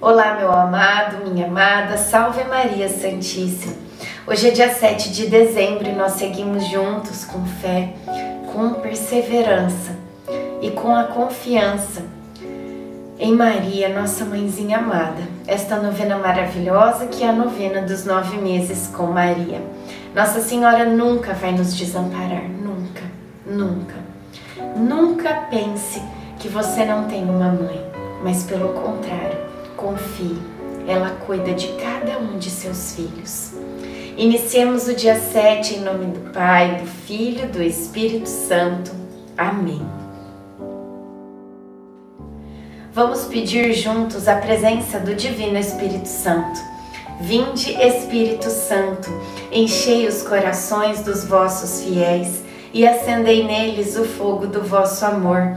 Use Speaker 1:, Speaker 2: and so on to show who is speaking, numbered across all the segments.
Speaker 1: Olá, meu amado, minha amada, salve Maria Santíssima. Hoje é dia 7 de dezembro e nós seguimos juntos com fé, com perseverança e com a confiança em Maria, nossa mãezinha amada. Esta novena maravilhosa que é a novena dos nove meses com Maria. Nossa Senhora nunca vai nos desamparar, nunca, nunca. Nunca pense que você não tem uma mãe, mas pelo contrário, confie, ela cuida de cada um de seus filhos. Iniciemos o dia 7 em nome do Pai, do Filho, do Espírito Santo. Amém. Vamos pedir juntos a presença do Divino Espírito Santo. Vinde, Espírito Santo, enchei os corações dos vossos fiéis e acendei neles o fogo do vosso amor.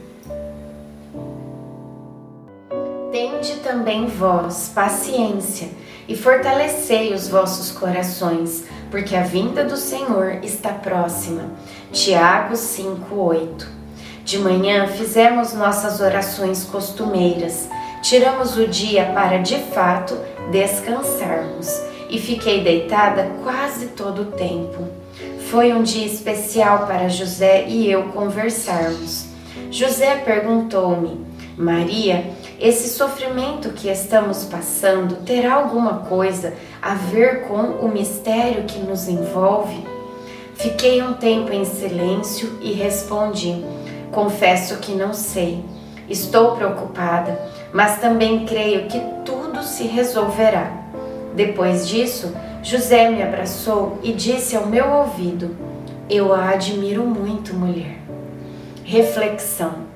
Speaker 1: Tende também vós paciência e fortalecei os vossos corações, porque a vinda do Senhor está próxima. Tiago 5:8. De manhã fizemos nossas orações costumeiras. Tiramos o dia para de fato descansarmos e fiquei deitada quase todo o tempo. Foi um dia especial para José e eu conversarmos. José perguntou-me: Maria, esse sofrimento que estamos passando terá alguma coisa a ver com o mistério que nos envolve? Fiquei um tempo em silêncio e respondi: Confesso que não sei. Estou preocupada, mas também creio que tudo se resolverá. Depois disso, José me abraçou e disse ao meu ouvido: Eu a admiro muito, mulher. Reflexão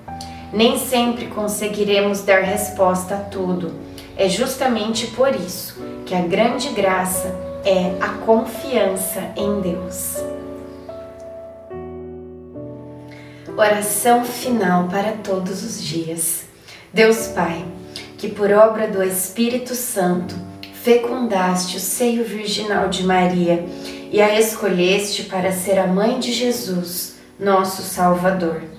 Speaker 1: nem sempre conseguiremos dar resposta a tudo. É justamente por isso que a grande graça é a confiança em Deus. Oração final para todos os dias. Deus Pai, que por obra do Espírito Santo fecundaste o seio virginal de Maria e a escolheste para ser a mãe de Jesus, nosso Salvador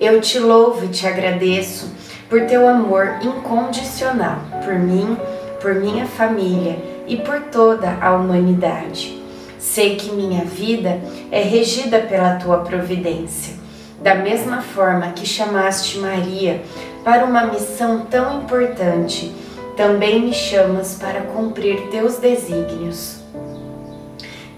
Speaker 1: eu te louvo e te agradeço por teu amor incondicional por mim, por minha família e por toda a humanidade. Sei que minha vida é regida pela tua providência. Da mesma forma que chamaste Maria para uma missão tão importante, também me chamas para cumprir teus desígnios.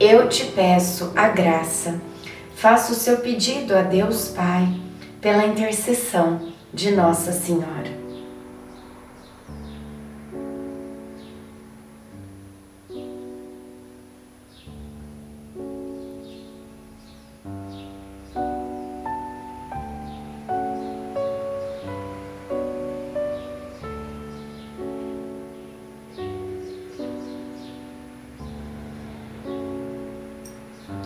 Speaker 1: eu te peço a graça. Faça o seu pedido a Deus Pai pela intercessão de Nossa Senhora.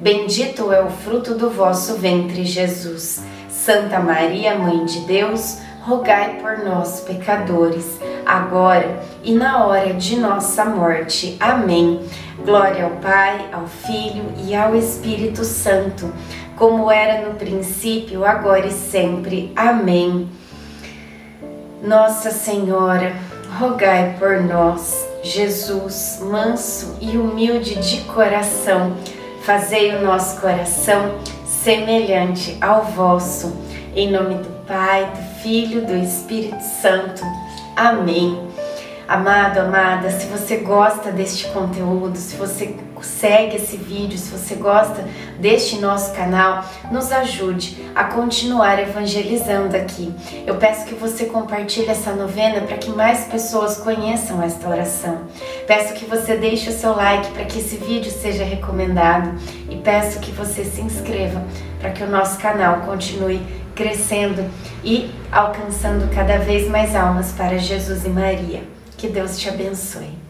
Speaker 1: bendito é o fruto do vosso ventre, Jesus. Santa Maria, Mãe de Deus, rogai por nós, pecadores, agora e na hora de nossa morte. Amém. Glória ao Pai, ao Filho e ao Espírito Santo, como era no princípio, agora e sempre. Amém. Nossa Senhora, rogai por nós. Jesus, manso e humilde de coração, fazei o nosso coração semelhante ao vosso. Em nome do Pai, do Filho, do Espírito Santo. Amém. Amado, amada, se você gosta deste conteúdo, se você segue esse vídeo, se você gosta deste nosso canal, nos ajude a continuar evangelizando aqui. Eu peço que você compartilhe essa novena para que mais pessoas conheçam esta oração. Peço que você deixe o seu like para que esse vídeo seja recomendado e peço que você se inscreva para que o nosso canal continue crescendo e alcançando cada vez mais almas para Jesus e Maria. Que Deus te abençoe.